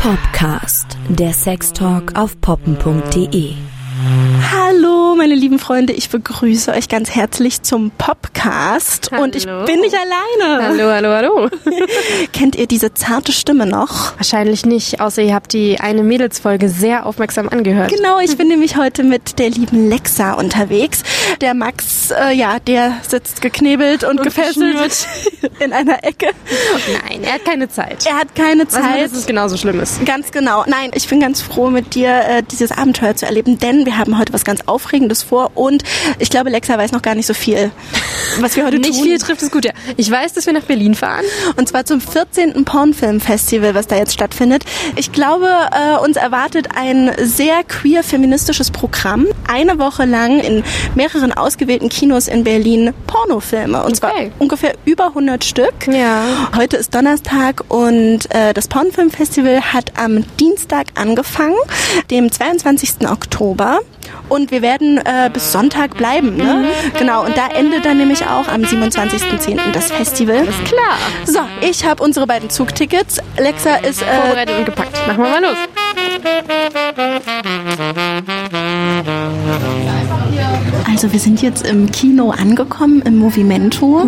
Popcast, der Sextalk auf poppen.de. Meine lieben Freunde, ich begrüße euch ganz herzlich zum Popcast Hallo. und ich bin nicht alleine. Hallo, hallo, hallo. Kennt ihr diese zarte Stimme noch? Wahrscheinlich nicht, außer ihr habt die eine Mädelsfolge sehr aufmerksam angehört. Genau, ich bin nämlich heute mit der lieben Lexa unterwegs. Der Max, äh, ja, der sitzt geknebelt und, gefesselt in einer Ecke. Nein, er hat keine Zeit. Er hat keine Was Zeit. dass es genauso schlimm ist. Ganz genau. Nein, ich bin ganz froh, mit dir äh, dieses Abenteuer zu erleben, denn wir haben heute was ganz Aufregendes vor und ich glaube, Lexa weiß noch gar nicht so viel, was wir heute Nicht tun. viel trifft es gut, ja. Ich weiß, dass wir nach Berlin fahren. Und zwar zum 14. Pornfilmfestival, was da jetzt stattfindet. Ich glaube, äh, uns erwartet ein sehr queer-feministisches Programm. Eine Woche lang in mehreren ausgewählten Kinos in Berlin Pornofilme. Und zwar Okay. ungefähr über 100 Stück. Ja. Heute ist Donnerstag und äh, das Pornfilmfestival hat am Dienstag angefangen, dem 22. Oktober. Und wir werden äh, bis Sonntag bleiben. Ne? Genau, und da endet dann nämlich auch am 27.10. das Festival. Klar. So, ich habe unsere beiden Zugtickets. Alexa ist äh, Vorbereitet und gepackt. Machen wir mal los. Also wir sind jetzt im Kino angekommen im Movimento.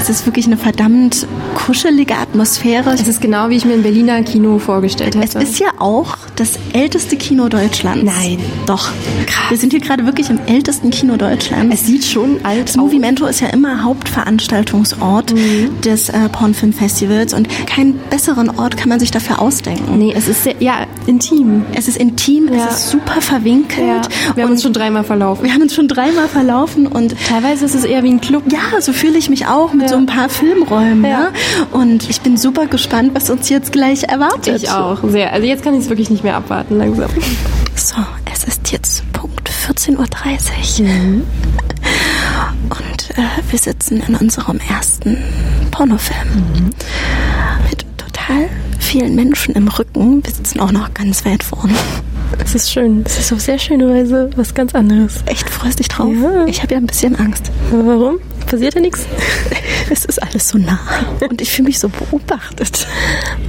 Es ist wirklich eine verdammt kuschelige Atmosphäre. Es ist genau, wie ich mir ein Berliner Kino vorgestellt Es hätte. ist ja auch das älteste Kino Deutschlands. Nein. Doch. Wir sind hier gerade wirklich im ältesten Kino Deutschlands. es sieht schon alt Das Movimento ist ja immer Hauptveranstaltungsort Mhm. des äh, Pornfilmfestivals und keinen besseren Ort kann man sich dafür ausdenken. Nee, es ist sehr, ja, intim. Es ist intim, Ja. es ist super verwinkelt. Ja. Wir haben uns schon dreimal verlaufen. wir haben uns schon dreimal verlaufen und Teilweise ist es eher wie ein Club. ja, so fühle ich mich auch mit Ja. so ein paar Filmräumen. Ja. Ne? Und ich bin super gespannt, was uns jetzt gleich erwartet. Ich auch, sehr. Also jetzt kann ich es wirklich nicht mehr abwarten, langsam. So, es ist jetzt Punkt 14.30 Uhr. Mhm. Und äh, wir sitzen in unserem ersten Pornofilm. Mhm. Mit total vielen Menschen im Rücken. Wir sitzen auch noch ganz weit vorne. Es ist schön. Es ist auf sehr schöne Weise was ganz anderes. Echt, freust dich drauf? Ja. Ich habe ja ein bisschen Angst. Warum? Passiert ja nichts. Es ist alles so nah. Und ich fühle mich so beobachtet.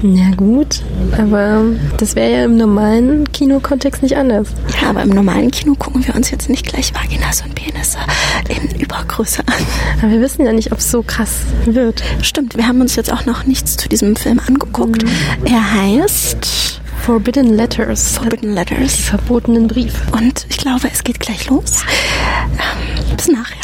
Ja gut, aber das wäre ja im normalen Kinokontext nicht anders. Ja, aber im normalen Kino gucken wir uns jetzt nicht gleich Vaginas und Penisse in Übergröße an. Aber wir wissen ja nicht, ob es so krass wird. Stimmt, wir haben uns jetzt auch noch nichts zu diesem Film angeguckt. Er heißt Forbidden Letters. Forbidden Die Letters. verbotenen Brief. Und ich glaube, es geht gleich los. Ähm, bis nachher.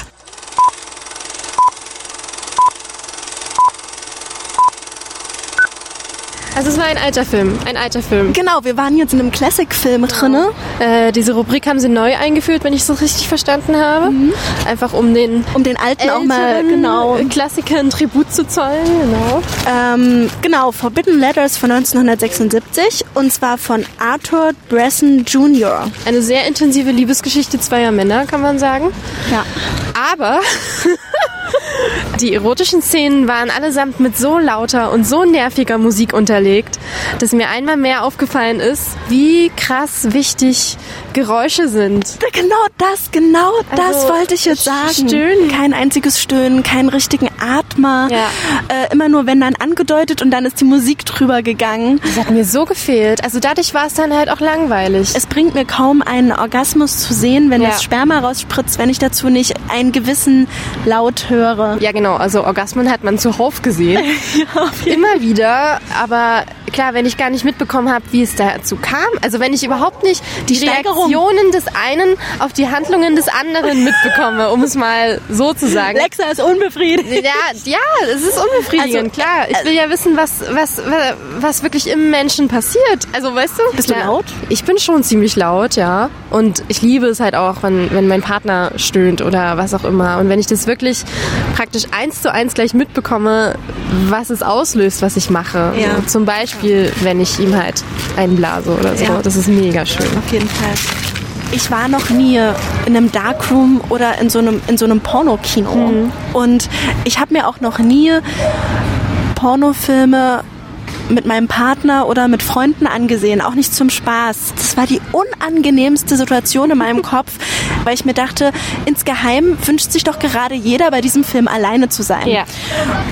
Also es war ein alter Film, ein alter Film. Genau, wir waren jetzt in einem Classic-Film drinne. Äh, diese Rubrik haben sie neu eingeführt, wenn ich es richtig verstanden habe. Einfach um den Um den alten auch mal, genau. Klassikern Tribut zu zollen. Genau. Ähm, genau, Forbidden Letters von 1976 und zwar von Arthur Bresson Jr. Eine sehr intensive Liebesgeschichte zweier Männer, kann man sagen. Ja. Aber die erotischen Szenen waren allesamt mit so lauter und so nerviger Musik unterlegt, dass mir einmal mehr aufgefallen ist, wie krass wichtig Geräusche sind. Genau das, genau das Also, wollte ich jetzt sagen. Stöhnen. Kein einziges Stöhnen, keinen richtigen Atmer. Ja. Äh, immer nur wenn dann angedeutet und dann ist die Musik drüber gegangen. Das hat mir so gefehlt. Also dadurch war es dann halt auch langweilig. Es bringt mir kaum einen Orgasmus zu sehen, wenn Ja. das Sperma rausspritzt, wenn ich dazu nicht einen gewissen Laut höre. Ja, genau. Also Orgasmen hat man zuhauf gesehen. Immer wieder. Aber klar, wenn ich gar nicht mitbekommen habe, wie es dazu kam, also wenn ich überhaupt nicht die, Steigerung. Reaktionen des einen auf die Handlungen des anderen mitbekomme, um es mal so zu sagen. Lexa ist unbefriedigt. Ja, ja, es ist unbefriedigend, Also, klar. Ich will ja wissen, was, was, was wirklich im Menschen passiert. Also, weißt du? Bist du klar, laut? Ich bin schon ziemlich laut, ja. Und ich liebe es halt auch, wenn, wenn mein Partner stöhnt oder was auch immer. Und wenn ich das wirklich praktisch eins zu eins gleich mitbekomme, was es auslöst, was ich mache. Ja. So, zum Beispiel, wenn ich ihm halt einblase oder so. Ja. Das ist mega schön. Auf jeden Fall. Ich war noch nie in einem Darkroom oder in so einem, in so einem Pornokino. Und ich habe mir auch noch nie Pornofilme mit meinem Partner oder mit Freunden angesehen, auch nicht zum Spaß. Das war die unangenehmste Situation in meinem Kopf, weil ich mir dachte, insgeheim wünscht sich doch gerade jeder bei diesem Film alleine zu sein. Ja.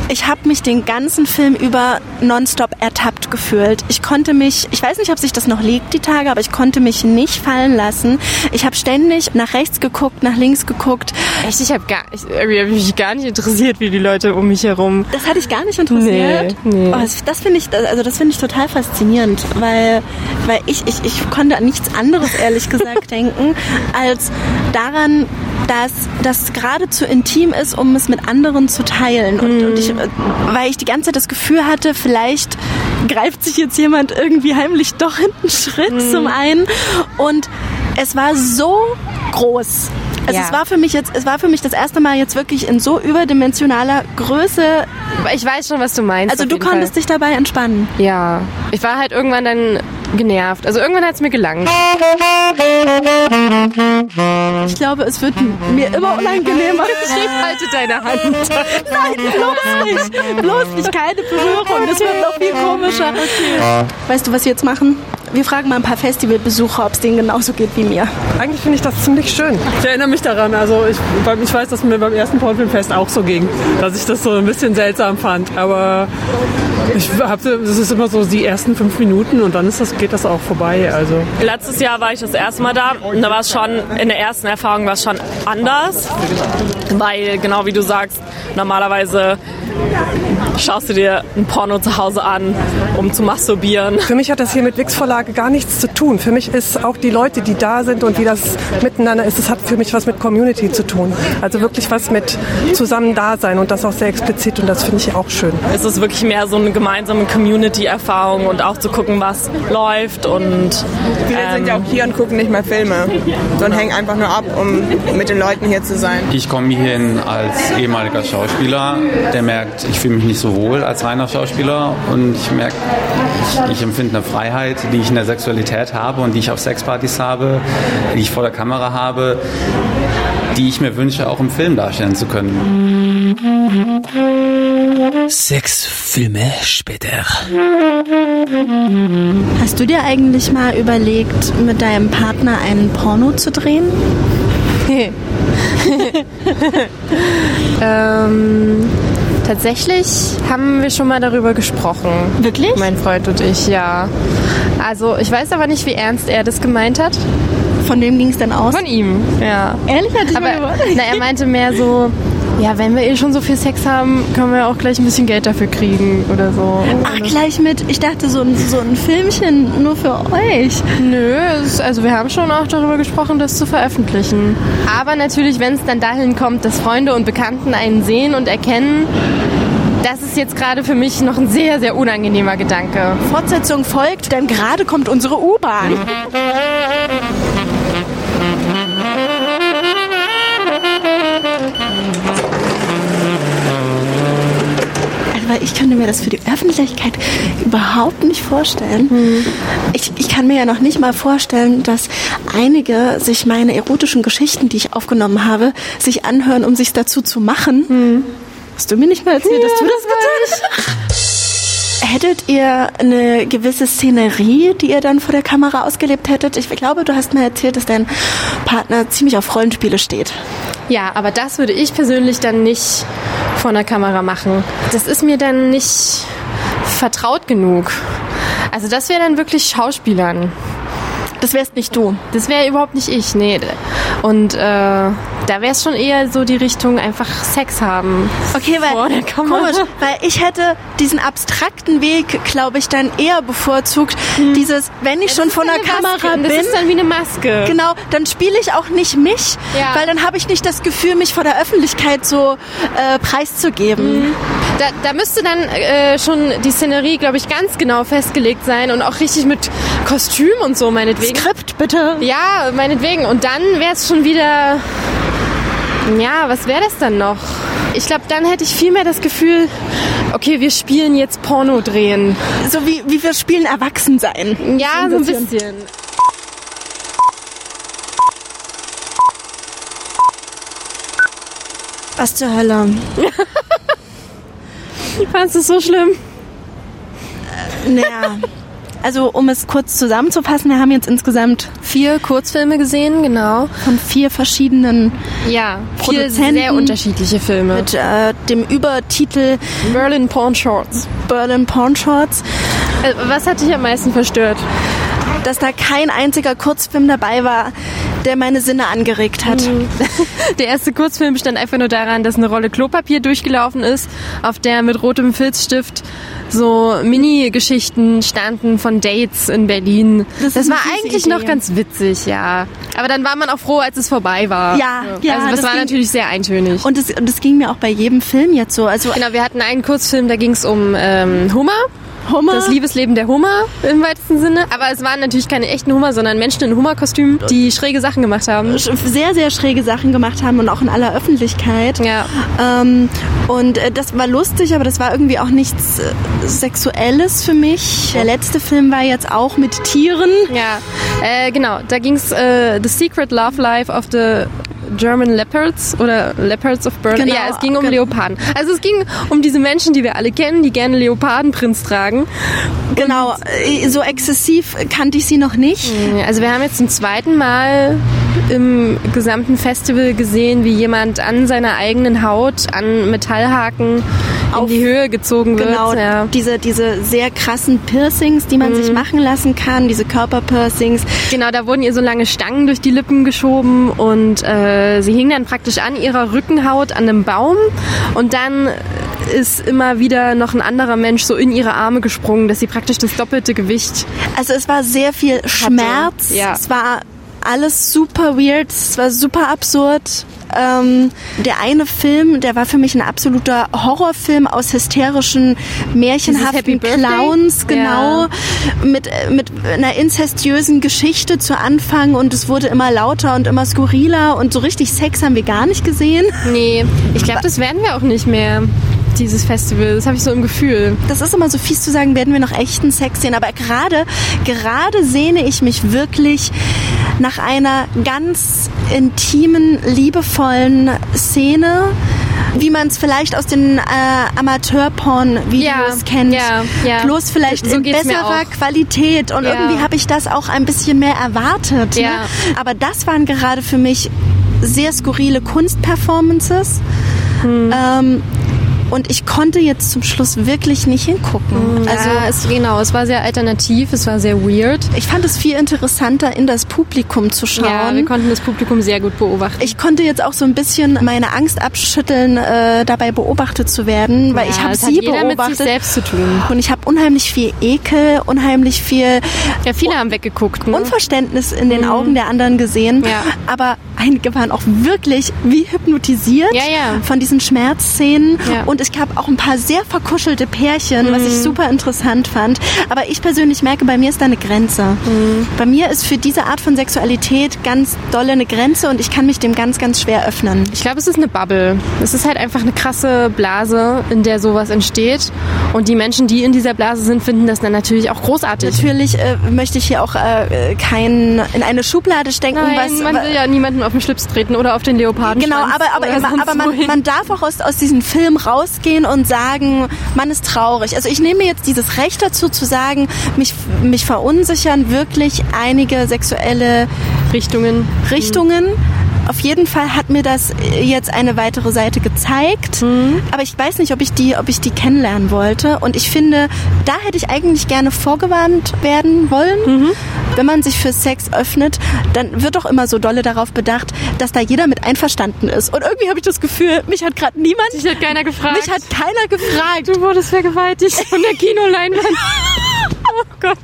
Ich habe mich den ganzen Film über nonstop ertappt gefühlt. Ich konnte mich, ich weiß nicht, ob sich das noch liegt die Tage, aber ich konnte mich nicht fallen lassen. Ich habe ständig nach rechts geguckt, nach links geguckt. Echt, ich habe gar, ich, hab mich gar nicht interessiert, wie die Leute um mich herum. Das hatte ich gar nicht interessiert. Nee, nee. Oh, das das finde ich, also das finde ich total faszinierend, weil, weil ich, ich, ich konnte an nichts anderes ehrlich gesagt denken, als daran, dass das gerade zu intim ist, um es mit anderen zu teilen. Und, und ich, weil ich die ganze Zeit das Gefühl hatte, vielleicht greift sich jetzt jemand irgendwie heimlich doch einen Schritt zum einen. Und es war so groß. Also Ja. es war für mich jetzt, es war für mich das erste Mal jetzt wirklich in so überdimensionaler Größe. Ich weiß schon, was du meinst. Also du konntest Fall. dich dabei entspannen. Ja. Ich war halt irgendwann dann genervt. Also irgendwann hat es mir gelangt. Ich glaube, es wird mir immer unangenehmer. Ich halte deine Hand. Nein, bloß nicht. Bloß nicht, keine Berührung. Das wird noch viel komischer. Weißt du, was wir jetzt machen? Wir fragen mal ein paar Festivalbesucher, ob es denen genauso geht wie mir. Eigentlich finde ich das ziemlich schön. Ich erinnere mich daran, also ich, ich weiß, dass mir beim ersten Pornfilmfest auch so ging, dass ich das so ein bisschen seltsam fand. Aber ich habe, das ist immer so die ersten fünf Minuten und dann ist das, geht das auch vorbei. Also Letztes Jahr war ich das erste Mal da und da war es schon, in der ersten Erfahrung war es schon anders, weil genau wie du sagst, normalerweise schaust du dir ein Porno zu Hause an, um zu masturbieren. für mich hat das hier mit Wix-Vorlage gar nichts zu tun. Für mich ist auch die Leute, die da sind und wie das miteinander ist, das hat für mich was mit Community zu tun. Also wirklich was mit zusammen da sein und das auch sehr explizit und das finde ich auch schön. Es ist wirklich mehr so eine gemeinsame Community-Erfahrung und auch zu gucken, was läuft und Viele sind ja auch hier und gucken nicht mal Filme, sondern hängen einfach nur ab, um mit den Leuten hier zu sein. Ich komme hierhin als ehemaliger Schauspieler, der merkt, ich fühle mich nicht so wohl als reiner Schauspieler und ich merke, ich, ich empfinde eine Freiheit, die ich in der Sexualität habe und die ich auf Sexpartys habe, die ich vor der Kamera habe, die ich mir wünsche, auch im Film darstellen zu können. Sechs Filme später. Hast du dir eigentlich mal überlegt, mit deinem Partner einen Porno zu drehen? ähm, tatsächlich haben wir schon mal darüber gesprochen. Wirklich? Mein Freund und ich, ja. Also ich weiß aber nicht, wie ernst er das gemeint hat. Von wem ging es denn aus? Von ihm, ja. Ehrlich hat Aber na, er meinte mehr so, ja, wenn wir eh schon so viel Sex haben, können wir auch gleich ein bisschen Geld dafür kriegen oder so. Ach, gleich mit, ich dachte so ein, so ein Filmchen nur für euch. Nö, es, also wir haben schon auch darüber gesprochen, das zu veröffentlichen. Aber natürlich, wenn es dann dahin kommt, dass Freunde und Bekannten einen sehen und erkennen, das ist jetzt gerade für mich noch ein sehr, sehr unangenehmer Gedanke. Fortsetzung folgt, denn gerade kommt unsere U-Bahn. Weil ich könnte mir das für die Öffentlichkeit überhaupt nicht vorstellen. Ich, ich kann mir ja noch nicht mal vorstellen, dass einige sich meine erotischen Geschichten, die ich aufgenommen habe, sich anhören, um sich dazu zu machen. Hast du mir nicht mal erzählt, dass du das getan hast? Hättet ihr eine gewisse Szenerie, die ihr dann vor der Kamera ausgelebt hättet? Ich glaube, du hast mir erzählt, dass dein Partner ziemlich auf Rollenspiele steht. Ja, aber das würde ich persönlich dann nicht vor einer Kamera machen. Das ist mir dann nicht vertraut genug. Also das wäre dann wirklich Schauspielern. Das wärst nicht du. Das wäre überhaupt nicht ich, nee. Und äh, da wäre es schon eher so die Richtung einfach Sex haben. Okay, weil Vor der Kamera. komisch, weil ich hätte diesen abstrakten Weg, glaube ich, dann eher bevorzugt. Dieses, wenn ich schon vor einer Kamera Maske. bin, Das ist dann wie eine Maske. genau, dann spiele ich auch nicht mich, Ja. weil dann habe ich nicht das Gefühl, mich vor der Öffentlichkeit so äh, preiszugeben. Da, da müsste dann äh, schon die Szenerie, glaube ich, ganz genau festgelegt sein und auch richtig mit Kostüm und so, meinetwegen. Skript bitte. Ja, meinetwegen. Und dann wäre es schon wieder. Ja, was wäre das dann noch? Ich glaube, dann hätte ich viel mehr das Gefühl, okay, wir spielen jetzt Porno drehen. So wie, wie wir spielen erwachsen sein. Ja, so ein bisschen. Was zur Hölle? Fandest du es so schlimm? Naja. Also um es kurz zusammenzufassen, wir haben jetzt insgesamt Vier Kurzfilme gesehen, genau. von vier verschiedenen Ja, vier sehr unterschiedliche Filme. mit äh, dem Übertitel Berlin Porn Shorts. Berlin Porn Shorts, Äh, Was hat dich am meisten verstört? dass da kein einziger Kurzfilm dabei war, der meine Sinne angeregt hat. Der erste Kurzfilm bestand einfach nur daran, dass eine Rolle Klopapier durchgelaufen ist, auf der mit rotem Filzstift so Mini-Geschichten standen von Dates in Berlin. Das Das, war eigentlich Idee. noch ganz witzig, ja. Aber dann war man auch froh, als es vorbei war. Ja, ja, Also das, das war ging- natürlich sehr eintönig. Und das, und das ging mir auch bei jedem Film jetzt so. Also Genau, wir hatten einen Kurzfilm, da ging es um ähm, Hummer. Hummer, Das Liebesleben der Hummer im weitesten Sinne. Aber es waren natürlich keine echten Hummer, sondern Menschen in Hummerkostümen, die schräge Sachen gemacht haben. sehr, sehr schräge Sachen gemacht haben und auch in aller Öffentlichkeit. Ja. Ähm, und äh, das war lustig, aber das war irgendwie auch nichts äh, Sexuelles für mich. Der letzte Film war jetzt auch mit Tieren. Ja, äh, genau. Da ging's äh, The Secret Love Life of the German Leopards oder Leopards of Berlin. Genau. Ja, es ging um Ge- Leoparden. Also es ging um diese Menschen, die wir alle kennen, die gerne Leopardenprinz tragen. Genau, äh, so exzessiv kannte ich sie noch nicht. Also wir haben jetzt zum zweiten Mal im gesamten Festival gesehen, wie jemand an seiner eigenen Haut an Metallhaken in die Höhe gezogen wird. Genau, Ja. Mhm. diese, diese sehr krassen Piercings, die man sich machen lassen kann, diese Körperpiercings. Genau, da wurden ihr so lange Stangen durch die Lippen geschoben und äh, sie hing dann praktisch an ihrer Rückenhaut an einem Baum und dann ist immer wieder noch ein anderer Mensch so in ihre Arme gesprungen, dass sie praktisch das doppelte Gewicht. Also es war sehr viel Schmerz. ja. Es war alles super weird. Es war super absurd. Ähm, der eine Film, der war für mich ein absoluter Horrorfilm aus hysterischen, märchenhaften? Clowns, genau, Ja. mit, äh, mit einer inzestiösen Geschichte zu Anfang und es wurde immer lauter und immer skurriler und so richtig Sex haben wir gar nicht gesehen. Nee, ich glaube, das werden wir auch nicht mehr, dieses Festival. Das habe ich so im Gefühl. Das ist immer so fies zu sagen, werden wir noch echten Sex sehen. Aber gerade, gerade sehne ich mich wirklich nach einer ganz intimen, liebevollen Szene, wie man es vielleicht aus den äh, Amateur-Porn-Videos Ja, kennt. ja, ja. Bloß vielleicht So in besserer. Qualität. Und Ja. irgendwie habe ich das auch ein bisschen mehr erwartet. Ne? Aber das waren gerade für mich sehr skurrile Kunstperformances. Hm. Ähm, und ich konnte jetzt zum Schluss wirklich nicht hingucken. Also Also es, genau, es war sehr alternativ, es war sehr weird. ich fand es viel interessanter, in das Publikum zu Ja, wir schauen. konnten das Publikum sehr gut beobachten. ich konnte jetzt auch so ein bisschen meine Angst abschütteln, äh, dabei beobachtet zu werden, weil ich Ja, habe es sie hat jeder mit sich beobachtet selbst zu tun. und ich habe unheimlich viel Ekel, unheimlich viel Ja, viele haben weggeguckt. Ne? Unverständnis in den Augen der anderen gesehen. Ja. Aber einige waren auch wirklich wie hypnotisiert Ja, ja. von diesen Schmerzszenen. Ja. Und es gab auch ein paar sehr verkuschelte Pärchen, was Mhm. ich super interessant fand. Aber ich persönlich merke, bei mir ist da eine Grenze. Mhm. Bei mir ist für diese Art von Sexualität ganz dolle eine Grenze und ich kann mich dem ganz, ganz schwer öffnen. Ich glaube, es ist eine Bubble. Es ist halt einfach eine krasse Blase, in der sowas entsteht. Und die Menschen, die in dieser Blase sind, finden das dann natürlich auch großartig. Natürlich äh, möchte ich hier auch äh, kein in eine Schublade stecken, Nein, was man will ja niemandem auf den Schlips treten oder auf den Leoparden. Genau, aber, aber, aber, aber man, man darf auch aus, aus diesem Film rausgehen und sagen, man ist traurig. Also ich nehme mir jetzt dieses Recht dazu zu sagen, mich, mich verunsichern wirklich einige sexuelle Richtungen. Richtungen. Auf jeden Fall hat mir das jetzt eine weitere Seite gezeigt, aber ich weiß nicht, ob ich die, ob ich die kennenlernen wollte. Und ich finde, da hätte ich eigentlich gerne vorgewarnt werden wollen. Wenn man sich für Sex öffnet, dann wird doch immer so dolle darauf bedacht, dass da jeder mit einverstanden ist. Und irgendwie habe ich das Gefühl, mich hat gerade niemand, Dich hat keiner gefragt. mich hat keiner gefragt. du wurdest vergewaltigt von der Kinoleinwand. oh Gott.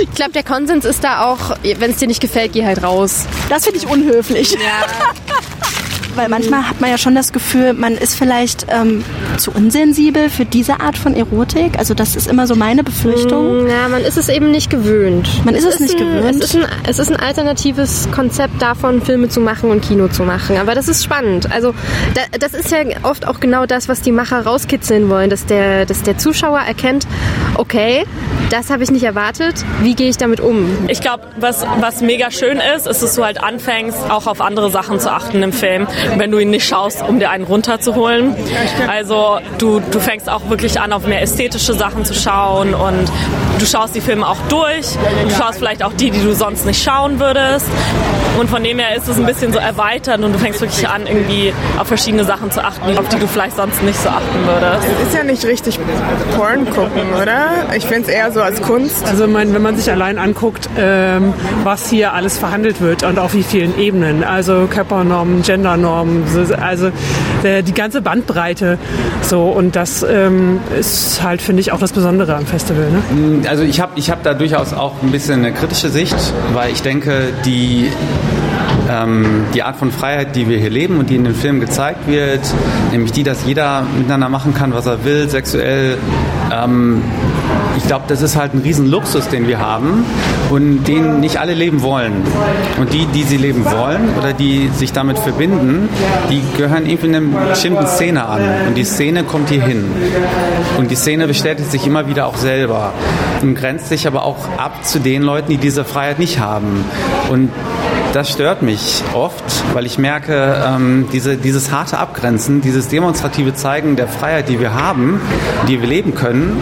Ich glaube, der Konsens ist da auch, wenn es dir nicht gefällt, geh halt raus. Das finde ich unhöflich. Ja. Weil manchmal hat man ja schon das Gefühl, man ist vielleicht ähm, zu unsensibel für diese Art von Erotik. Also das ist immer so meine Befürchtung. Ja, man ist es eben nicht gewöhnt. Man ist es nicht ein, gewöhnt. Es ist, ein, es ist ein alternatives Konzept davon, Filme zu machen und Kino zu machen. Aber das ist spannend. Also da, das ist ja oft auch genau das, was die Macher rauskitzeln wollen, dass der, dass der Zuschauer erkennt, okay, das habe ich nicht erwartet. Wie gehe ich damit um? Ich glaube, was, was mega schön ist, ist, dass du halt anfängst, auch auf andere Sachen zu achten im Film, wenn du ihn nicht schaust, um dir einen runterzuholen. Also du, du fängst auch wirklich an, auf mehr ästhetische Sachen zu schauen und du schaust die Filme auch durch. Du schaust vielleicht auch die, die du sonst nicht schauen würdest. Und von dem her ist es ein bisschen so erweitert und du fängst wirklich an, irgendwie auf verschiedene Sachen zu achten, auf die du vielleicht sonst nicht so achten würdest. Es ist ja nicht richtig Porn gucken, oder? Ich finde es eher so als Kunst. Also mein, wenn man sich allein anguckt, ähm, was hier alles verhandelt wird und auf wie vielen Ebenen, also Körpernormen, Gendernormen, also der, die ganze Bandbreite. So und das ähm, ist halt finde ich auch das Besondere am Festival. Ne? Also ich habe ich hab da durchaus auch ein bisschen eine kritische Sicht, weil ich denke, die ähm, die Art von Freiheit, die wir hier leben und die in den Filmen gezeigt wird, nämlich die, dass jeder miteinander machen kann, was er will, sexuell, ähm, ich glaube, das ist halt ein Riesenluxus, den wir haben und den nicht alle leben wollen. Und die, die sie leben wollen oder die sich damit verbinden, die gehören irgendwie einer bestimmten Szene an. Und die Szene kommt hier hin. Und die Szene bestätigt sich immer wieder auch selber und grenzt sich aber auch ab zu den Leuten, die diese Freiheit nicht haben. Und das stört mich oft, weil ich merke, ähm, diese, dieses harte Abgrenzen, dieses demonstrative Zeigen der Freiheit, die wir haben, die wir leben können,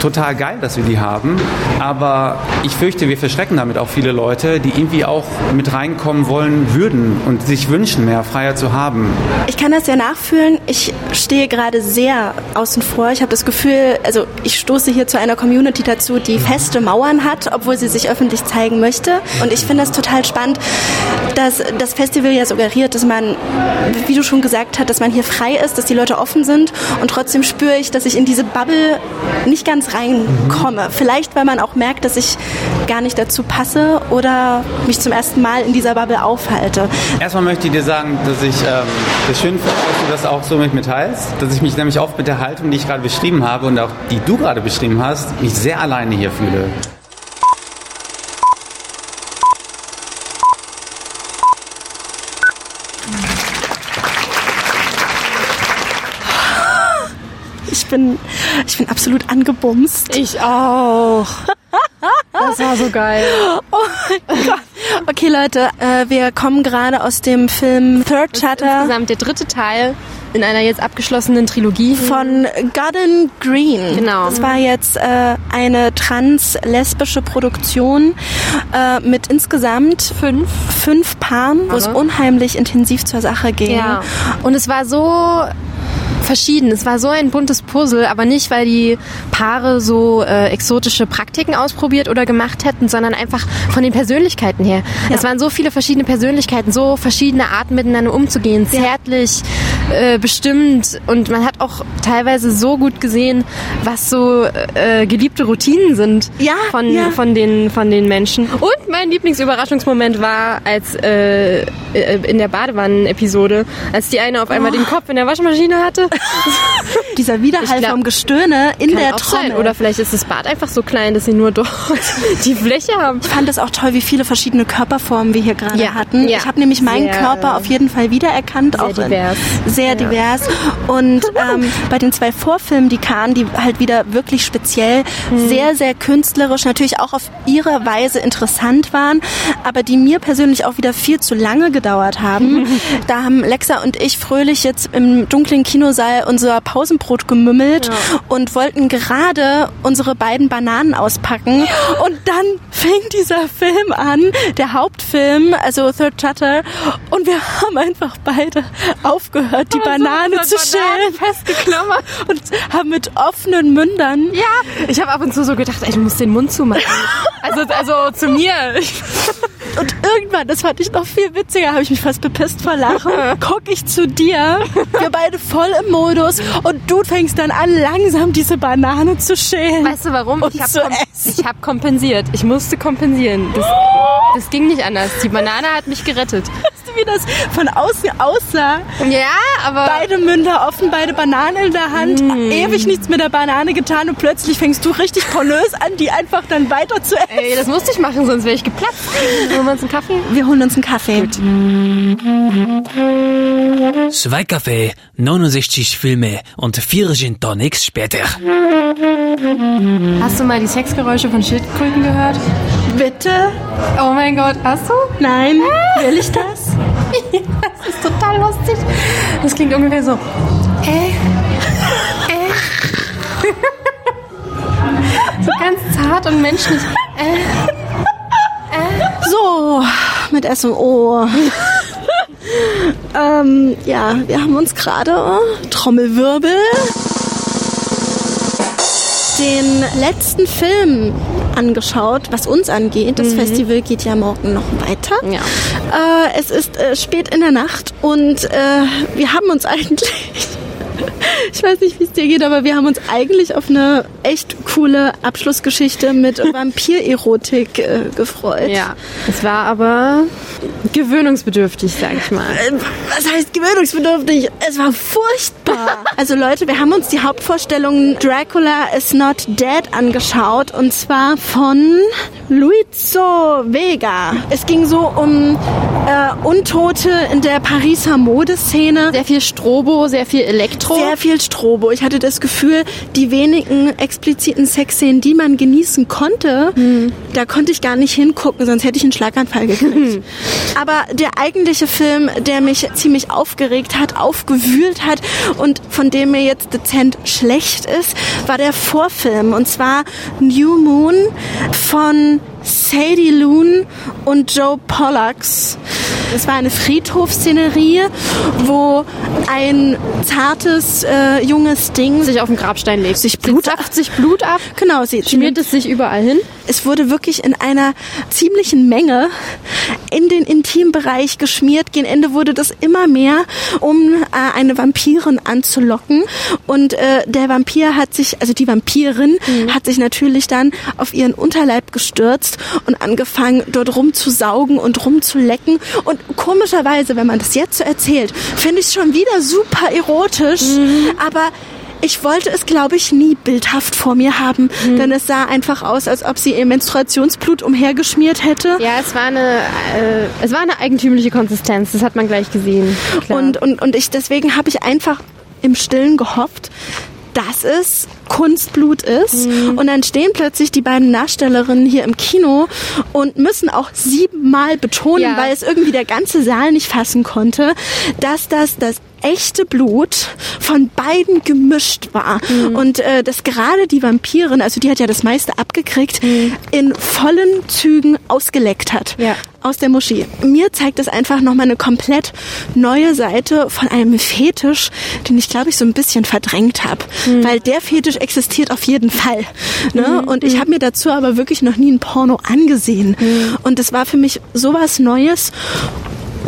total geil, dass wir die haben. Aber ich fürchte, wir verschrecken damit auch viele Leute, die irgendwie auch mit reinkommen wollen würden und sich wünschen, mehr Freiheit zu haben. Ich kann das ja nachfühlen. Ich stehe gerade sehr außen vor. Ich habe das Gefühl, also ich stoße hier zu einer Community dazu, die feste Mauern hat, obwohl sie sich öffentlich zeigen möchte. Und ich finde das total spannend, dass das Festival ja suggeriert, dass man, wie du schon gesagt hast, dass man hier frei ist, dass die Leute offen sind. Und trotzdem spüre ich, dass ich in diese Bubble nicht ganz reinkomme. Mhm. Vielleicht, weil man auch merkt, dass ich gar nicht dazu passe oder mich zum ersten Mal in dieser Bubble aufhalte. Erstmal möchte ich dir sagen, dass ich ähm, das schön finde, dass du das auch so mit mir teilst, dass ich mich nämlich oft mit der Haltung, die ich gerade beschrieben habe und auch die du gerade beschrieben hast, mich sehr alleine hier fühle. bin, ich bin absolut angebumst. Ich auch. Das war so geil. Oh mein Gott. Okay, Leute, äh, wir kommen gerade aus dem Film Third Shutter. Insgesamt der dritte Teil in einer jetzt abgeschlossenen Trilogie. Von Garden Green. Genau. Das war jetzt äh, eine trans-lesbische Produktion äh, mit insgesamt fünf, fünf Paaren, wo es unheimlich intensiv zur Sache ging. Ja. Und es war so verschieden. Es war so ein buntes Puzzle, aber nicht, weil die Paare so äh, exotische Praktiken ausprobiert oder gemacht hätten, sondern einfach von den Persönlichkeiten her. Ja. Es waren so viele verschiedene Persönlichkeiten, so verschiedene Arten miteinander umzugehen, zärtlich, äh, bestimmt und man hat auch teilweise so gut gesehen, was so äh, geliebte Routinen sind ja, von, ja. von, den, von den Menschen. Und mein Lieblingsüberraschungsmoment war, als äh, äh in der Badewannen-Episode, als die eine auf einmal oh. den Kopf in der Waschmaschine hatte. Dieser Widerhall glaub, vom Gestöhne in der Trommel. Sein. Oder vielleicht ist das Bad einfach so klein, dass sie nur dort die Fläche haben. Ich fand es auch toll, wie viele verschiedene Körperformen wir hier gerade ja. hatten. Ich habe nämlich meinen sehr, Körper auf jeden Fall wiedererkannt. Sehr auch divers. Sehr divers. Und ähm, bei den zwei Vorfilmen, die kamen, die halt wieder wirklich speziell, mhm. sehr, sehr künstlerisch, natürlich auch auf ihre Weise interessant waren, aber die mir persönlich auch wieder viel zu lange gedauert haben. da haben Lexa und ich fröhlich jetzt im dunklen Kinosaal unser Pausenbrot gemümmelt ja. und wollten gerade unsere beiden Bananen auspacken. Und dann fing dieser Film an, der Hauptfilm, also Third Shutter, und wir haben einfach beide aufgehört, die Banane zu schälen. festgeklammert. Und haben mit offenen Mündern. Ja, ich habe ab und zu so gedacht, ey, du musst den Mund zumachen. also, also zu mir. Und irgendwann, das fand ich noch viel witziger, habe ich mich fast bepisst vor Lachen, guck ich zu dir, wir beide voll im Modus und du fängst dann an, langsam diese Banane zu schälen. Weißt du warum? ich habe kom hab kompensiert. Ich musste kompensieren. Das, das ging nicht anders. Die Banane hat mich gerettet. Hast du, wie das von außen aussah? Ja, aber. Beide Münder offen, beide Bananen in der Hand, Mm. ewig nichts mit der Banane getan und plötzlich fängst du richtig pornös an, die einfach dann weiter zu essen. Ey, das musste ich machen, sonst wäre ich geplatzt. Holen wir uns einen Kaffee? Wir holen uns einen Kaffee. Zwei Kaffee, 69 Filme und vier Gin Tonics später. Hast du mal die Sexgeräusche von Schildkröten gehört? Bitte? Oh mein Gott, hast du? Nein. Will ich das? Das ist total lustig. Das klingt ungefähr so. Äh, äh. so ganz zart und menschlich. Äh. So, mit S und O. ähm, ja, wir haben uns gerade äh, Trommelwirbel den letzten Film angeschaut, was uns angeht. Das Festival geht ja morgen noch weiter. Ja. Äh, es ist äh, spät in der Nacht und äh, wir haben uns eigentlich, ich weiß nicht, wie es dir geht, aber wir haben uns eigentlich auf eine echt coole Abschlussgeschichte mit Vampirerotik äh, gefreut. Ja, es war aber gewöhnungsbedürftig, sag ich mal. Äh, Was heißt gewöhnungsbedürftig? Es war furchtbar. Also Leute, wir haben uns die Hauptvorstellung Dracula is not dead angeschaut und zwar von Luizo Vega. Es ging so um äh, Untote in der Pariser Modeszene. Sehr viel Strobo, sehr viel Elektro. Sehr viel Strobo. Ich hatte das Gefühl, die wenigen expliziten Sexszenen, die man genießen konnte, da konnte ich gar nicht hingucken, sonst hätte ich einen Schlaganfall gekriegt. Aber der eigentliche Film, der mich ziemlich aufgeregt hat, aufgewühlt hat und von dem mir jetzt dezent schlecht ist, war der Vorfilm. Und zwar New Moon von Sadie Loon und Joe Pollux. Es war eine Friedhofszenerie, wo ein zartes, äh, junges Ding sich auf den Grabstein legt. Sich Sie Blut zapft sich Blut ab, Genau, sie schmiert es sich überall hin. es wurde wirklich in einer ziemlichen Menge in den Intimbereich geschmiert. Gegen Ende wurde das immer mehr, um äh, eine Vampirin anzulocken. Und äh, der Vampir hat sich, also die Vampirin hat sich natürlich dann auf ihren Unterleib gestürzt und angefangen, dort rumzusaugen und rumzulecken. Und komischerweise, wenn man das jetzt so erzählt, finde ich es schon wieder super erotisch. Aber ich wollte es, glaube ich, nie bildhaft vor mir haben, denn es sah einfach aus, als ob sie ihr Menstruationsblut umhergeschmiert hätte. Ja, es war eine, äh, es war eine eigentümliche Konsistenz. Das hat man gleich gesehen. Klar. Und, und, und ich, deswegen habe ich einfach im Stillen gehofft, dass es Kunstblut ist. Mhm. Und dann stehen plötzlich die beiden Darstellerinnen hier im Kino und müssen auch siebenmal betonen, Ja. weil es irgendwie der ganze Saal nicht fassen konnte, dass das das echte Blut von beiden gemischt war. Mhm. Und äh, dass gerade die Vampirin, also die hat ja das meiste abgekriegt, Mhm. in vollen Zügen ausgeleckt hat. Ja. Aus der Moschee. Mir zeigt es einfach nochmal eine komplett neue Seite von einem Fetisch, den ich, glaube ich, so ein bisschen verdrängt habe. Mhm. Weil der Fetisch existiert auf jeden Fall. Ne? Und ich habe mir dazu aber wirklich noch nie ein Porno angesehen. Mhm. Und das war für mich sowas Neues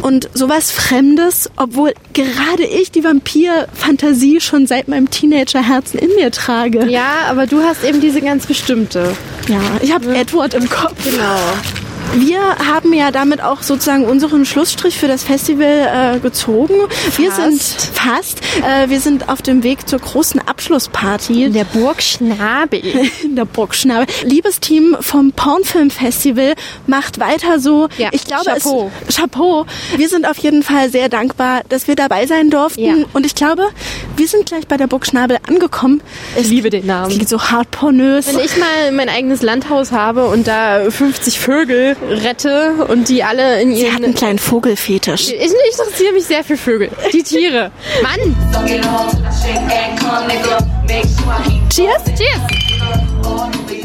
und sowas Fremdes, obwohl gerade ich die Vampir-Fantasie schon seit meinem Teenagerherzen in mir trage. ja, aber du hast eben diese ganz bestimmte. Ja, ich habe Edward im Kopf. Genau. Wir haben ja damit auch sozusagen unseren Schlussstrich für das Festival äh, gezogen. Wir sind fast. Äh, wir sind auf dem Weg zur großen Abschlussparty In der Burg Schnabel. in der Burgschnabel. Liebes Team vom Pornfilm Festival, macht weiter so. Ja, ich glaube, Chapeau. es Chapeau. Wir sind auf jeden Fall sehr dankbar, dass wir dabei sein durften. Ja. Und ich glaube, wir sind gleich bei der Burgschnabel angekommen. Es Ich liebe den es Namen. klingt so hart pornös. Wenn ich mal mein eigenes Landhaus habe und da 50 Vögel rette und die alle in Sie hat ihren... einen kleinen Vogelfetisch. Ich, ich interessiere mich sehr für Vögel. Die Tiere. Mann! Cheers! Cheers!